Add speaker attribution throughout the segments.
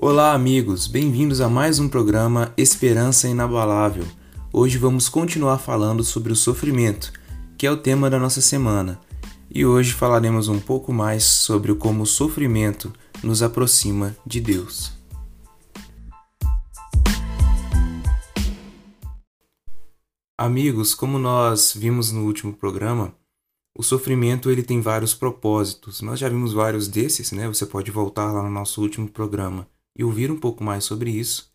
Speaker 1: Olá, amigos, bem-vindos a mais um programa Esperança Inabalável. Hoje vamos continuar falando sobre o sofrimento, que é o tema da nossa semana, e hoje falaremos um pouco mais sobre como o sofrimento nos aproxima de Deus. Amigos, como nós vimos no último programa, o sofrimento ele tem vários propósitos. Nós já vimos vários desses, né? Você pode voltar lá no nosso último programa e ouvir um pouco mais sobre isso.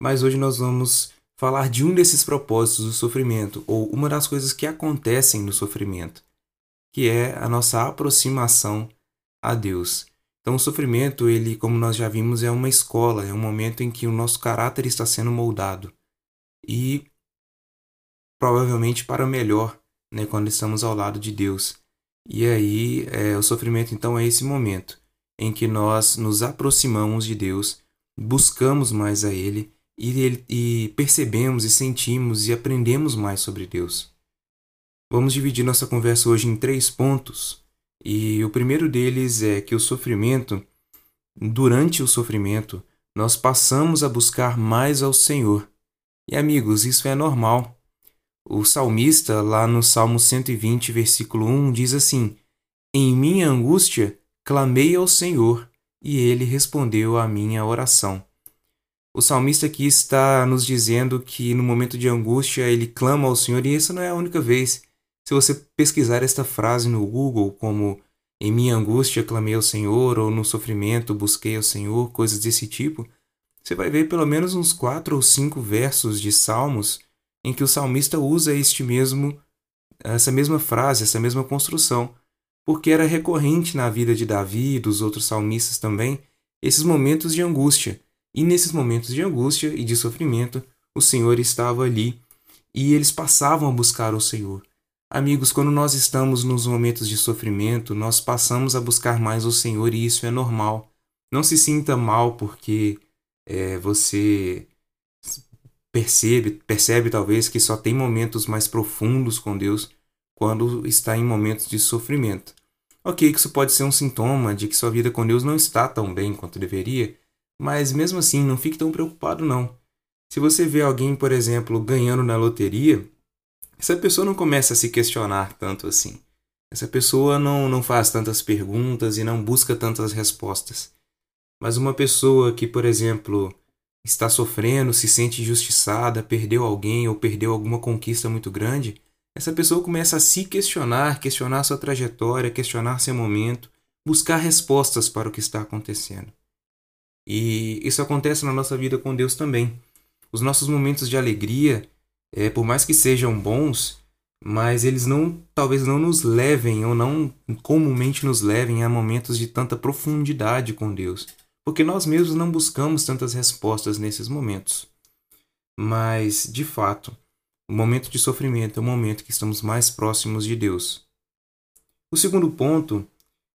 Speaker 1: Mas hoje nós vamos falar de um desses propósitos do sofrimento, ou uma das coisas que acontecem no sofrimento, que é a nossa aproximação a Deus. Então, o sofrimento, ele, como nós já vimos, é uma escola, é um momento em que o nosso caráter está sendo moldado. E provavelmente para melhor, né, quando estamos ao lado de Deus. E aí, é, o sofrimento então é esse momento em que nós nos aproximamos de Deus, buscamos mais a Ele e, e percebemos e sentimos e aprendemos mais sobre Deus. Vamos dividir nossa conversa hoje em três pontos. E o primeiro deles é que o sofrimento, durante o sofrimento, nós passamos a buscar mais ao Senhor. E amigos, isso é normal. O salmista, lá no Salmo 120, versículo 1, diz assim: Em minha angústia clamei ao Senhor, e ele respondeu à minha oração. O salmista aqui está nos dizendo que no momento de angústia ele clama ao Senhor, e essa não é a única vez. Se você pesquisar esta frase no Google, como em minha angústia clamei ao Senhor, ou no sofrimento busquei ao Senhor, coisas desse tipo, você vai ver pelo menos uns quatro ou cinco versos de Salmos em que o salmista usa este mesmo essa mesma frase, essa mesma construção, porque era recorrente na vida de Davi e dos outros salmistas também esses momentos de angústia. E nesses momentos de angústia e de sofrimento, o Senhor estava ali e eles passavam a buscar o Senhor. Amigos, quando nós estamos nos momentos de sofrimento, nós passamos a buscar mais o Senhor e isso é normal. Não se sinta mal porque é, você percebe, percebe talvez que só tem momentos mais profundos com Deus quando está em momentos de sofrimento. Ok, que isso pode ser um sintoma de que sua vida com Deus não está tão bem quanto deveria, mas mesmo assim não fique tão preocupado não. Se você vê alguém, por exemplo, ganhando na loteria, essa pessoa não começa a se questionar tanto assim. Essa pessoa não, não faz tantas perguntas e não busca tantas respostas. Mas uma pessoa que, por exemplo, está sofrendo, se sente injustiçada, perdeu alguém ou perdeu alguma conquista muito grande, essa pessoa começa a se questionar, questionar sua trajetória, questionar seu momento, buscar respostas para o que está acontecendo. E isso acontece na nossa vida com Deus também. Os nossos momentos de alegria, é, por mais que sejam bons, mas eles não, talvez não nos levem ou não comumente nos levem a momentos de tanta profundidade com Deus porque nós mesmos não buscamos tantas respostas nesses momentos. Mas, de fato, o momento de sofrimento é o momento que estamos mais próximos de Deus. O segundo ponto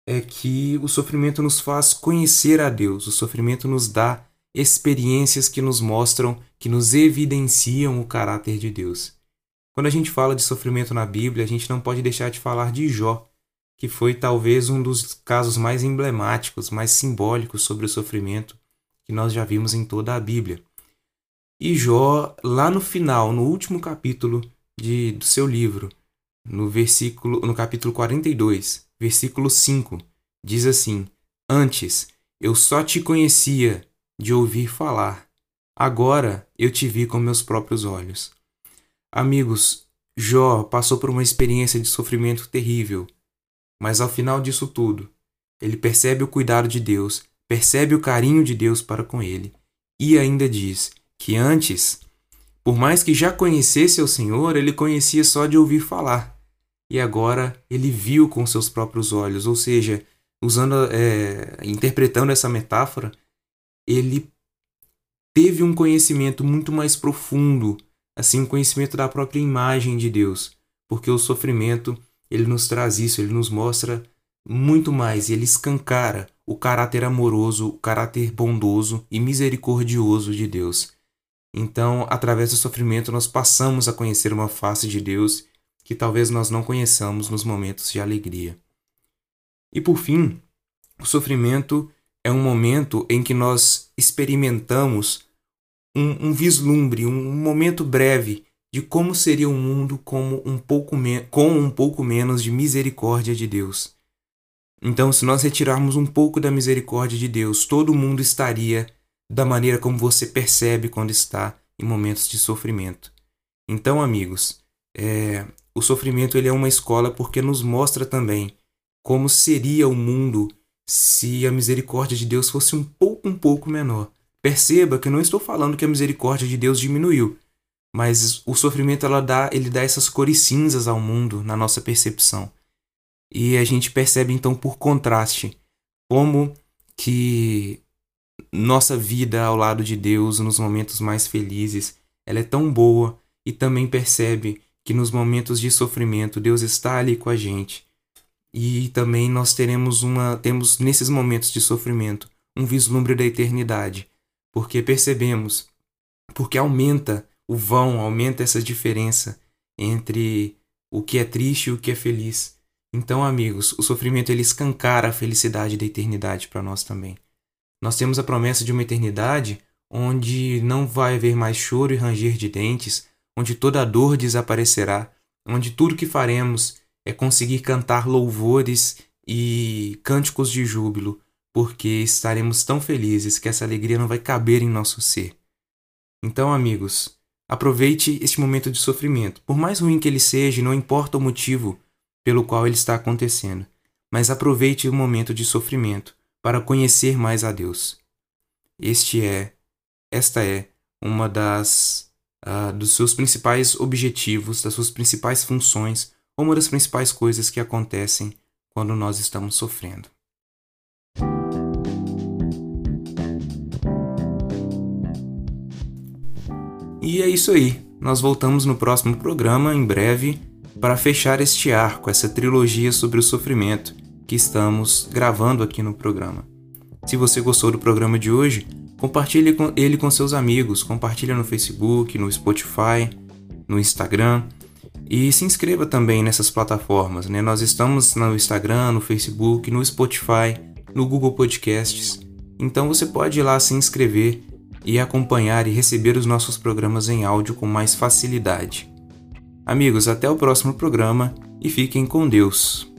Speaker 1: é que o sofrimento nos faz conhecer a Deus, o sofrimento nos dá experiências que nos mostram, que nos evidenciam o caráter de Deus. Quando a gente fala de sofrimento na Bíblia, a gente não pode deixar de falar de Jó, que foi talvez um dos casos mais emblemáticos, mais simbólicos sobre o sofrimento que nós já vimos em toda a Bíblia. E Jó, lá no final, no último capítulo de, do seu livro, no versículo, no capítulo 42, versículo 5, diz assim: Antes eu só te conhecia de ouvir falar, agora eu te vi com meus próprios olhos. Amigos, Jó passou por uma experiência de sofrimento terrível mas ao final disso tudo, ele percebe o cuidado de Deus, percebe o carinho de Deus para com ele e ainda diz que antes, por mais que já conhecesse o Senhor, ele conhecia só de ouvir falar. E agora ele viu com seus próprios olhos, ou seja, usando, é, interpretando essa metáfora, ele teve um conhecimento muito mais profundo, assim, um conhecimento da própria imagem de Deus, porque o sofrimento ele nos traz isso, ele nos mostra muito mais, ele escancara o caráter amoroso, o caráter bondoso e misericordioso de Deus. Então, através do sofrimento, nós passamos a conhecer uma face de Deus que talvez nós não conheçamos nos momentos de alegria. E por fim, o sofrimento é um momento em que nós experimentamos um, um vislumbre, um momento breve de como seria o mundo como um pouco com um pouco menos de misericórdia de Deus. Então, se nós retirarmos um pouco da misericórdia de Deus, todo mundo estaria da maneira como você percebe quando está em momentos de sofrimento. Então, amigos, é, o sofrimento ele é uma escola porque nos mostra também como seria o mundo se a misericórdia de Deus fosse um pouco um pouco menor. Perceba que eu não estou falando que a misericórdia de Deus diminuiu, mas o sofrimento ela dá, ele dá essas cores cinzas ao mundo na nossa percepção. E a gente percebe então por contraste como que nossa vida ao lado de Deus nos momentos mais felizes, ela é tão boa e também percebe que nos momentos de sofrimento Deus está ali com a gente. E também nós teremos uma temos nesses momentos de sofrimento um vislumbre da eternidade, porque percebemos, porque aumenta o vão, aumenta essa diferença entre o que é triste e o que é feliz. Então, amigos, o sofrimento ele escancara a felicidade da eternidade para nós também. Nós temos a promessa de uma eternidade onde não vai haver mais choro e ranger de dentes, onde toda dor desaparecerá, onde tudo que faremos é conseguir cantar louvores e cânticos de júbilo, porque estaremos tão felizes que essa alegria não vai caber em nosso ser. Então, amigos, aproveite este momento de sofrimento. Por mais ruim que ele seja, não importa o motivo pelo qual ele está acontecendo, mas aproveite o momento de sofrimento para conhecer mais a Deus. Este é, esta é uma das uh, dos seus principais objetivos, das suas principais funções, uma das principais coisas que acontecem quando nós estamos sofrendo. E é isso aí. Nós voltamos no próximo programa, em breve, para fechar este arco, essa trilogia sobre o sofrimento que estamos gravando aqui no programa. Se você gostou do programa de hoje, compartilhe ele com seus amigos, compartilhe no Facebook, no Spotify, no Instagram e se inscreva também nessas plataformas. Né? Nós estamos no Instagram, no Facebook, no Spotify, no Google Podcasts. Então você pode ir lá se inscrever e acompanhar e receber os nossos programas em áudio com mais facilidade. Amigos, até o próximo programa e fiquem com Deus.